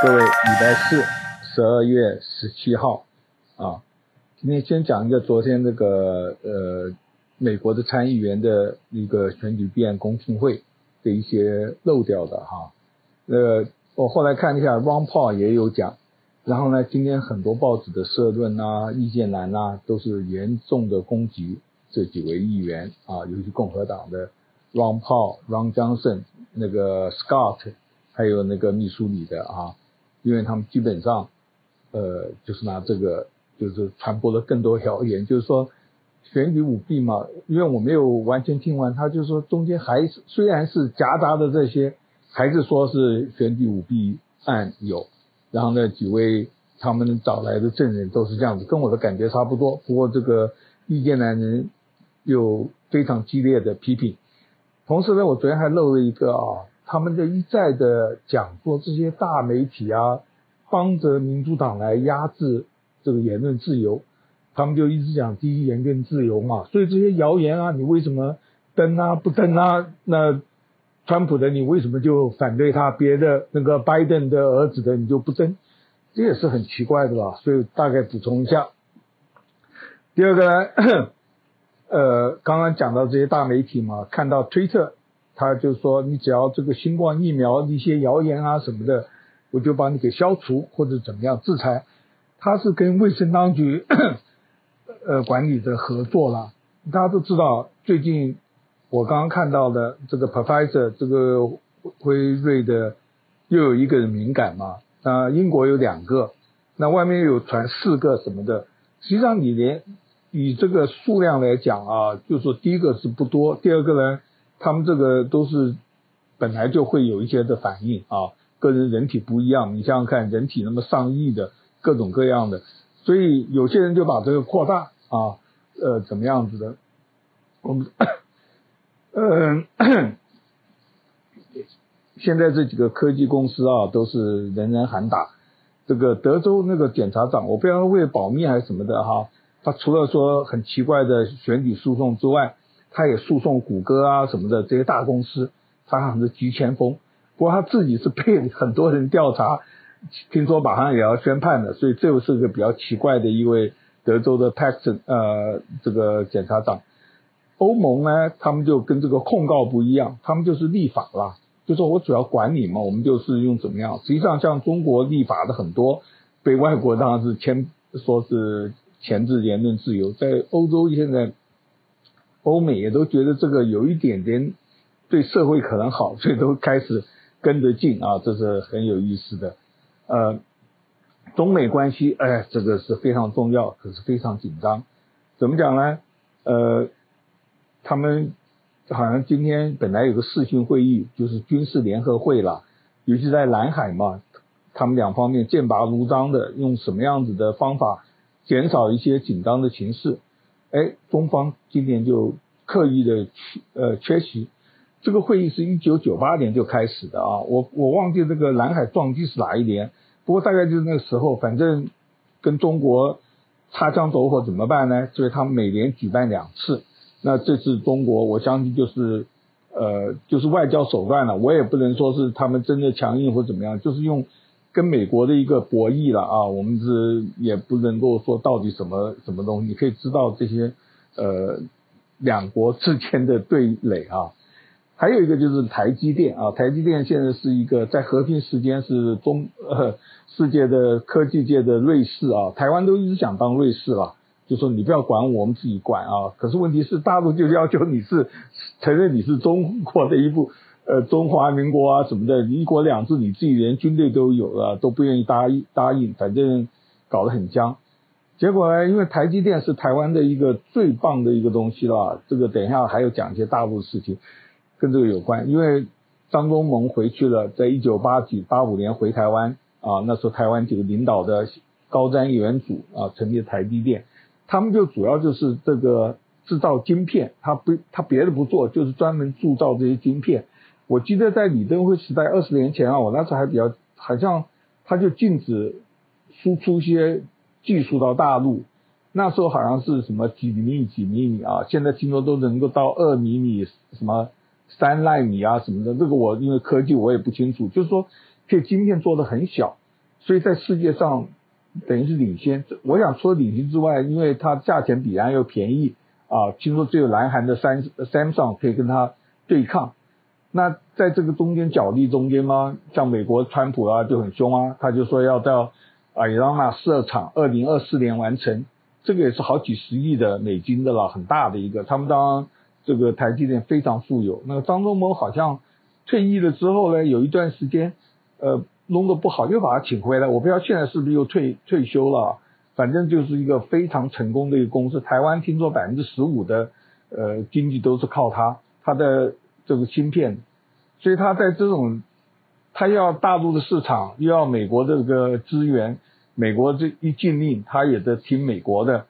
各位，礼拜四，十二月十七号，啊，今天先讲一个昨天那个呃美国的参议员的一个选举弊案公听会的一些漏掉的哈，呃，我后来看一下，Ron Paul 也有讲，然后呢，今天很多报纸的社论啊、意见栏啊，都是严重的攻击这几位议员啊，尤其共和党的 Ron Paul、Ron Johnson、那个 Scott，还有那个密苏里的啊。因为他们基本上，呃，就是拿这个，就是传播了更多谣言，就是说选举舞弊嘛。因为我没有完全听完，他就说中间还是虽然是夹杂的这些，还是说是选举舞弊案有。然后呢，几位他们找来的证人都是这样子，跟我的感觉差不多。不过这个意见男人有非常激烈的批评。同时呢，我昨天还漏了一个啊。他们的一再的讲说，这些大媒体啊，帮着民主党来压制这个言论自由，他们就一直讲第一言论自由嘛。所以这些谣言啊，你为什么登啊不登啊？那川普的你为什么就反对他？别的那个拜登的儿子的你就不登？这也是很奇怪的吧？所以大概补充一下。第二个呢，呃，刚刚讲到这些大媒体嘛，看到推特。他就说，你只要这个新冠疫苗一些谣言啊什么的，我就把你给消除或者怎么样制裁。他是跟卫生当局 呃管理的合作啦。大家都知道，最近我刚刚看到的这个 Professor 这个辉瑞的又有一个人敏感嘛，啊，英国有两个，那外面又有传四个什么的。实际上你连以这个数量来讲啊，就是说第一个是不多，第二个呢。他们这个都是本来就会有一些的反应啊，个人人体不一样，你想想看，人体那么上亿的各种各样的，所以有些人就把这个扩大啊，呃，怎么样子的？我们嗯 现在这几个科技公司啊，都是人人喊打。这个德州那个检察长，我不知道为了保密还是什么的哈，他除了说很奇怪的选举诉讼之外。他也诉讼谷歌啊什么的这些大公司，他好像是急先锋。不过他自己是被很多人调查，听说马上也要宣判了，所以这又是个比较奇怪的一位德州的 Texas 呃这个检察长。欧盟呢，他们就跟这个控告不一样，他们就是立法啦，就说我主要管你嘛，我们就是用怎么样。实际上像中国立法的很多，被外国当然是牵说是钳制言论自由，在欧洲现在。欧美也都觉得这个有一点点对社会可能好，所以都开始跟着进啊，这是很有意思的。呃，中美关系，哎，这个是非常重要，可是非常紧张。怎么讲呢？呃，他们好像今天本来有个视讯会议，就是军事联合会了，尤其在南海嘛，他们两方面剑拔弩张的，用什么样子的方法减少一些紧张的情势。哎，中方今年就刻意的缺呃缺席，这个会议是一九九八年就开始的啊，我我忘记这个南海撞击是哪一年，不过大概就是那个时候，反正跟中国擦枪走火怎么办呢？所以他们每年举办两次，那这次中国我相信就是呃就是外交手段了，我也不能说是他们真的强硬或怎么样，就是用。跟美国的一个博弈了啊，我们是也不能够说到底什么什么东西，你可以知道这些呃两国之间的对垒啊。还有一个就是台积电啊，台积电现在是一个在和平时间是中呃世界的科技界的瑞士啊，台湾都一直想当瑞士了，就说你不要管我，我们自己管啊。可是问题是大陆就要求你是承认你是中国的一部。呃，中华民国啊什么的，一国两制，你自己连军队都有了，都不愿意答应答应，反正搞得很僵。结果呢，因为台积电是台湾的一个最棒的一个东西了，这个等一下还要讲一些大陆的事情跟这个有关。因为张忠谋回去了，在一九八几八五年回台湾啊，那时候台湾几个领导的高瞻远瞩啊，成立台积电，他们就主要就是这个制造晶片，他不他别的不做，就是专门铸造这些晶片。我记得在李登辉时代二十年前啊，我那时候还比较好像他就禁止输出一些技术到大陆，那时候好像是什么几厘米几厘米啊，现在听说都能够到二厘米什么三奈米啊什么的，这个我因为科技我也不清楚，就是说这晶片做得很小，所以在世界上等于是领先。我想除了领先之外，因为它价钱比然又便宜啊，听说只有南韩的三 Samsung 可以跟它对抗。那在这个中间角力中间嘛，像美国川普啊就很凶啊，他就说要到啊亚当纳设厂，二零二四年完成，这个也是好几十亿的美金的了，很大的一个。他们当这个台积电非常富有，那个张忠谋好像退役了之后呢，有一段时间呃。弄得不好，又把他请回来。我不知道现在是不是又退退休了，反正就是一个非常成功的一个公司。台湾听说百分之十五的呃经济都是靠他，他的这个芯片，所以他在这种他要大陆的市场，又要美国这个资源，美国这一禁令，他也得听美国的。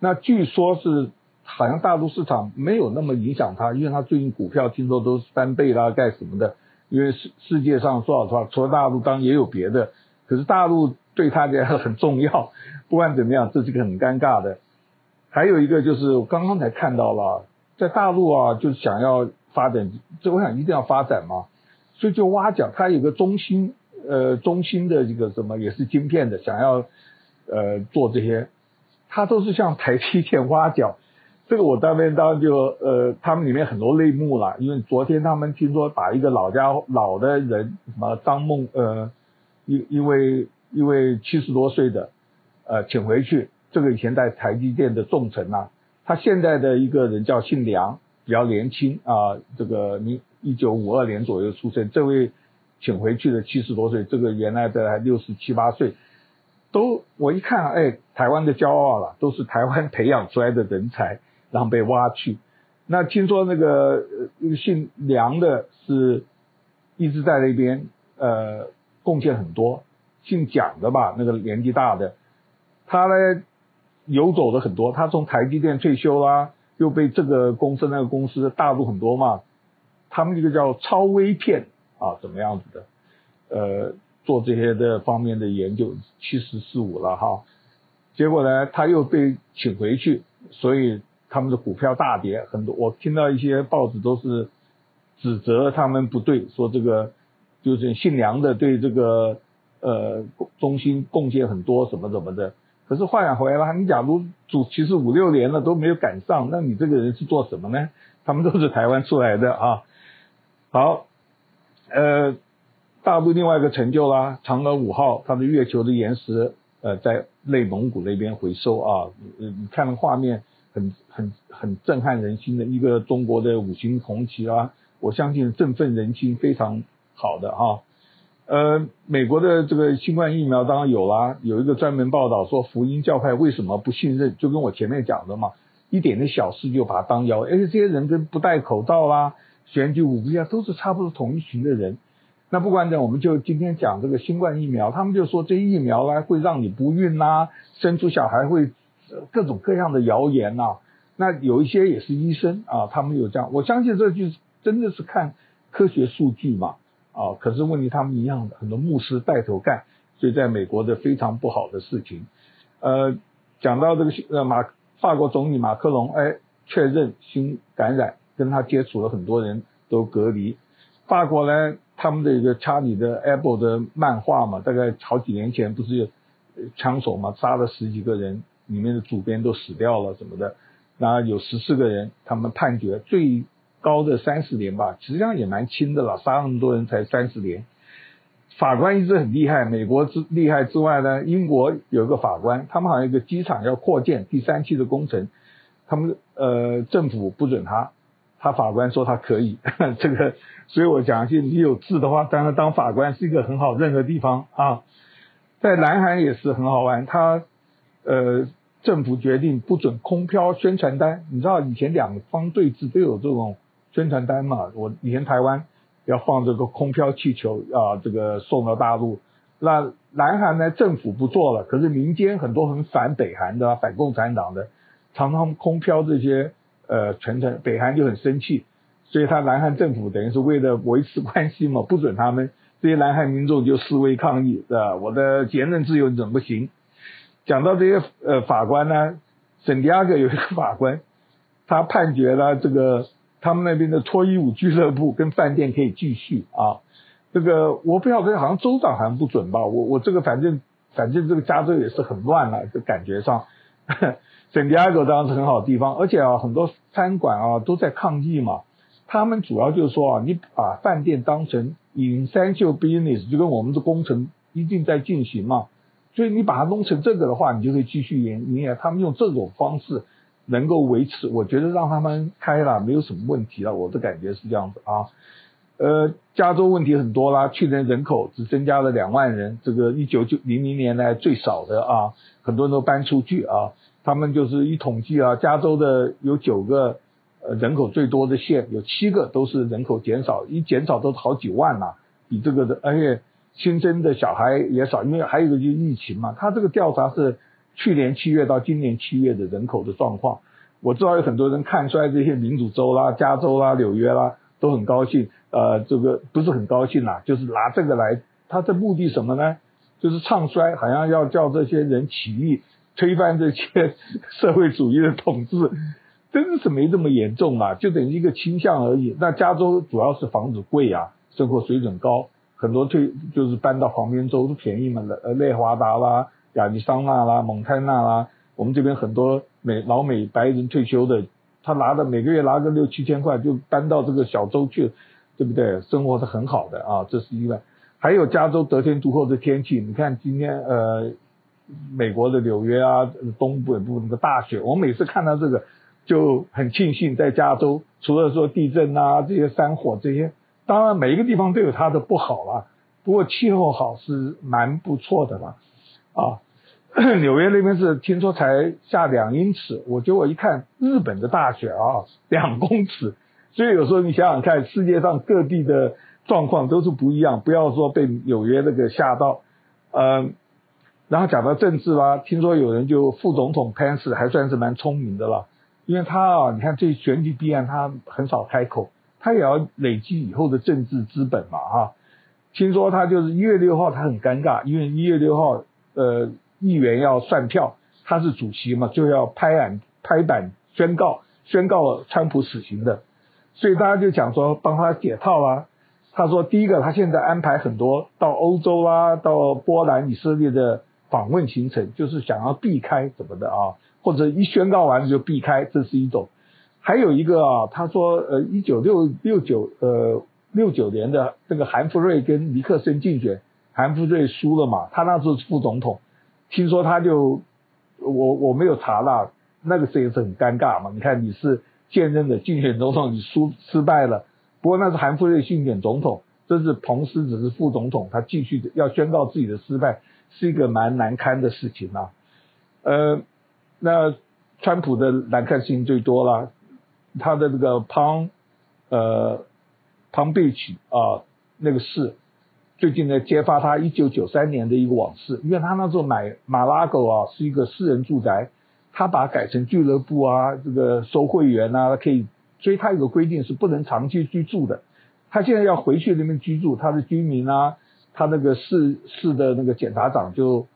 那据说是好像大陆市场没有那么影响他，因为他最近股票听说都是翻倍啦，干什么的。因为世世界上说老实话，除了大陆，当然也有别的，可是大陆对他来说很重要。不管怎么样，这是个很尴尬的。还有一个就是我刚刚才看到了，在大陆啊，就是想要发展，这我想一定要发展嘛，所以就挖角，他有个中心，呃，中心的一个什么也是晶片的，想要呃做这些，他都是向台积电挖角。这个我当面当就呃，他们里面很多内幕了，因为昨天他们听说把一个老家老的人什么张梦呃，一一位一位七十多岁的呃请回去，这个以前在台积电的重臣呐，他现在的一个人叫姓梁，比较年轻啊，这个你一九五二年左右出生，这位请回去的七十多岁，这个原来的还六十七八岁，都我一看哎，台湾的骄傲了，都是台湾培养出来的人才。然后被挖去，那听说那个姓梁的是一直在那边呃贡献很多，姓蒋的吧，那个年纪大的，他呢游走的很多，他从台积电退休啦，又被这个公司那个公司大陆很多嘛，他们这个叫超微片啊，怎么样子的，呃，做这些的方面的研究，七十四五了哈，结果呢他又被请回去，所以。他们的股票大跌很多，我听到一些报纸都是指责他们不对，说这个就是姓梁的对这个呃中心贡献很多什么什么的。可是话讲回来了，你假如主其实五六年了都没有赶上，那你这个人是做什么呢？他们都是台湾出来的啊。好，呃，大陆另外一个成就啦，嫦娥五号它的月球的岩石呃在内蒙古那边回收啊，你你看那画面。很很很震撼人心的一个中国的五星红旗啊，我相信振奋人心非常好的哈。呃，美国的这个新冠疫苗当然有啦，有一个专门报道说福音教派为什么不信任，就跟我前面讲的嘛，一点点小事就把它当妖，而且这些人跟不戴口罩啦、选举舞弊啊，都是差不多同一群的人。那不管怎样，我们就今天讲这个新冠疫苗，他们就说这疫苗呢会让你不孕呐，生出小孩会。各种各样的谣言呐、那有一些也是医生啊，他们有这样，我相信这就是真的是看科学数据嘛啊，可是问题他们一样的，很多牧师带头干，所以在美国的非常不好的事情。呃，讲到这个呃马法国总理马克龙，哎，确认新感染，跟他接触了很多人都隔离。法国呢，他们的一个查理的 Apple 的漫画嘛，大概好几年前不是有枪手嘛，杀了十几个人。里面的主编都死掉了什么的，那有十四个人，他们判决最高的三十年吧，实际上也蛮轻的了，杀那么多人才三十年。法官一直很厉害，美国之厉害之外呢，英国有一个法官，他们好像一个机场要扩建第三期的工程，他们呃政府不准他，他法官说他可以，这个，所以我讲是你有志的话，当然当法官是一个很好任何地方啊，在南韩也是很好玩，他呃。政府决定不准空飘宣传单，你知道以前两方对峙都有这种宣传单嘛？我以前台湾要放这个空飘气球啊，这个送到大陆。那南韩呢，政府不做了，可是民间很多很反北韩的、反共产党的，常常空飘这些呃传传，北韩就很生气，所以他南韩政府等于是为了维持关系嘛，不准他们这些南韩民众就示威抗议，是吧？我的言论自由怎么不行？讲到这些呃法官呢，圣地亚哥有一个法官，他判决了这个他们那边的脱衣舞俱乐部跟饭店可以继续啊，这个我不晓得，好像州长好像不准吧？我我这个反正反正这个加州也是很乱了，这感觉上。圣地亚哥当然是很好的地方，而且啊，很多餐馆啊都在抗议嘛。他们主要就是说啊，你把饭店当成 essential business，就跟我们的工程一定在进行嘛。所以你把它弄成这个的话，你就可以继续营营业。他们用这种方式能够维持，我觉得让他们开了没有什么问题了。我的感觉是这样子啊。呃，加州问题很多啦，去年人口只增加了两万人，这个一九九零零年来最少的啊，很多人都搬出去啊。他们就是一统计啊，加州的有九个呃人口最多的县，有七个都是人口减少，一减少都是好几万呐、啊，比这个的，而且新增的小孩也少，因为还有一个就是疫情嘛。他这个调查是去年七月到今年七月的人口的状况。我知道有很多人看衰这些民主州啦、加州啦、纽约啦，都很高兴。呃，这个不是很高兴啦，就是拿这个来，他的目的什么呢？就是唱衰，好像要叫这些人起义，推翻这些 社会主义的统治，真是没这么严重啊，就等于一个倾向而已。那加州主要是房子贵啊，生活水准高，很多退就是搬到旁边州都便宜嘛，呃，内华达啦、亚利桑那啦、蒙泰纳啦，我们这边很多美老美白人退休的，他拿的每个月拿个六七千块就搬到这个小州去。对不对？生活是很好的啊，这是一个。还有加州得天独厚的天气，你看今天呃，美国的纽约啊，东北部那个大雪，我每次看到这个就很庆幸在加州，除了说地震啊这些山火这些，当然每一个地方都有它的不好啦，不过气候好是蛮不错的啦。啊。纽约那边是听说才下两英尺，我结果一看日本的大雪啊，两公尺。所以有时候你想想看，世界上各地的状况都是不一样，不要说被纽约那个吓到。嗯，然后讲到政治啦，听说有人就副总统潘斯还算是蛮聪明的了，因为他啊，你看这选举必然他很少开口，他也要累积以后的政治资本嘛哈。听说他就是一月六号他很尴尬，因为一月六号呃议员要算票，他是主席嘛，就要拍案拍板宣告宣告川普死刑的。所以大家就讲说帮他解套啊。他说第一个，他现在安排很多到欧洲啦、到波兰、以色列的访问行程，就是想要避开什么的啊，或者一宣告完就避开，这是一种。还有一个啊，他说呃，一九六六九呃六九年的这个韩福瑞跟尼克森竞选，韩福瑞输了嘛，他那时候是副总统，听说他就我我没有查啦，那个时候也是很尴尬嘛，你看你是。现任的竞选总统你输失败了，不过那是韩福瑞竞选总统，这是彭斯只是副总统，他继续要宣告自己的失败，是一个蛮难堪的事情啊。呃，那川普的难看事情最多了，他的这个彭呃 Palm Beach 啊那个事，最近呢揭发他一九九三年的一个往事，因为他那时候买马拉狗啊是一个私人住宅。他把改成俱乐部啊，这个收会员啊，可以，所以他有个规定是不能长期居住的。他现在要回去那边居住，他的居民啊，他那个市市的那个检察长就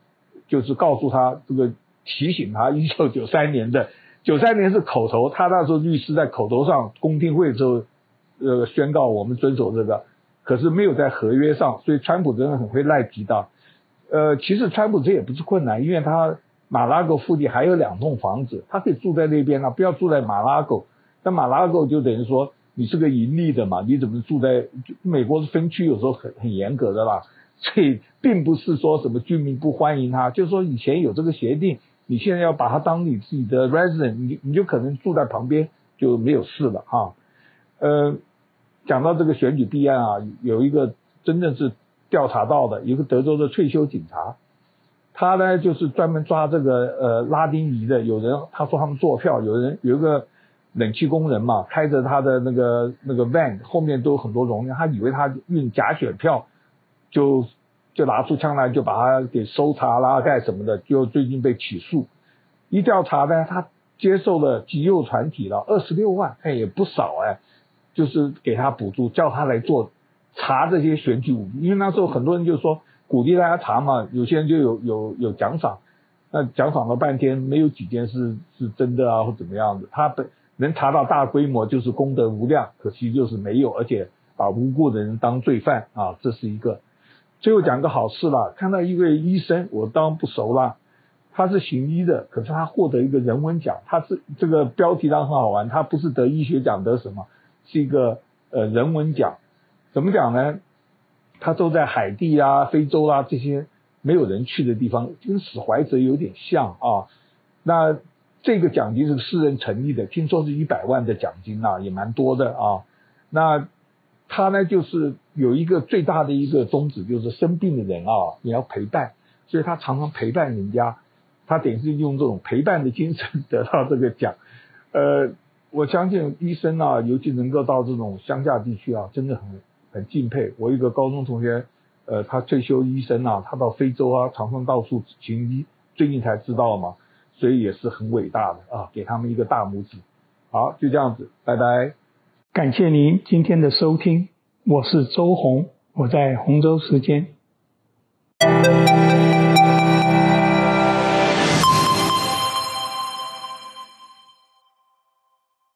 就是告诉他这个提醒他，一九九三年的九三年是口头，他那时候律师在口头上公听会的时候呃宣告我们遵守这个，可是没有在合约上，所以川普真的很会赖皮的。呃，其实川普这也不是困难，因为他。马拉狗附近还有两栋房子，他可以住在那边啊，不要住在马拉狗。那马拉狗就等于说你是个盈利的嘛，你怎么住在美国的分区有时候很很严格的啦，所以并不是说什么居民不欢迎他，就是说以前有这个协定，你现在要把它当你自己的 resident，你你就可能住在旁边就没有事了哈。呃，讲到这个选举弊案啊，有一个真正是调查到的，一个德州的退休警察。他呢，就是专门抓这个呃拉丁裔的，有人他说他们做票，有人有一个冷气工人嘛，开着他的那个那个 van 后面都有很多容量，他以为他运假选票，就就拿出枪来就把他给搜查啦干什么的，就最近被起诉。一调查呢，他接受了极右团体了二十六万，哎也不少哎，就是给他补助，叫他来做查这些选举舞弊，因为那时候很多人就说。鼓励大家查嘛，有些人就有有有奖赏，那奖赏了半天没有几件事是真的啊或怎么样的，他本能查到大规模就是功德无量，可惜就是没有，而且把无辜的人当罪犯啊，这是一个。最后讲个好事啦，看到一位医生，我当然不熟啦，他是行医的，可是他获得一个人文奖，他是这个标题当然很好玩，他不是得医学奖得什么，是一个呃人文奖，怎么讲呢？他都在海地啊、非洲啊这些没有人去的地方，跟史怀哲有点像啊。那这个奖金是私人成立的，听说是一百万的奖金啊，也蛮多的啊。那他呢，就是有一个最大的一个宗旨，就是生病的人啊，你要陪伴，所以他常常陪伴人家，他等于是用这种陪伴的精神得到这个奖。呃，我相信医生啊，尤其能够到这种乡下地区啊，真的很很敬佩。我一个高中同学，呃，他退休医生啊，他到非洲啊，常常到处行医，最近才知道嘛。所以也是很伟大的啊，给他们一个大拇指。好，就这样子，拜拜。感谢您今天的收听，我是周红，我在洪州时间。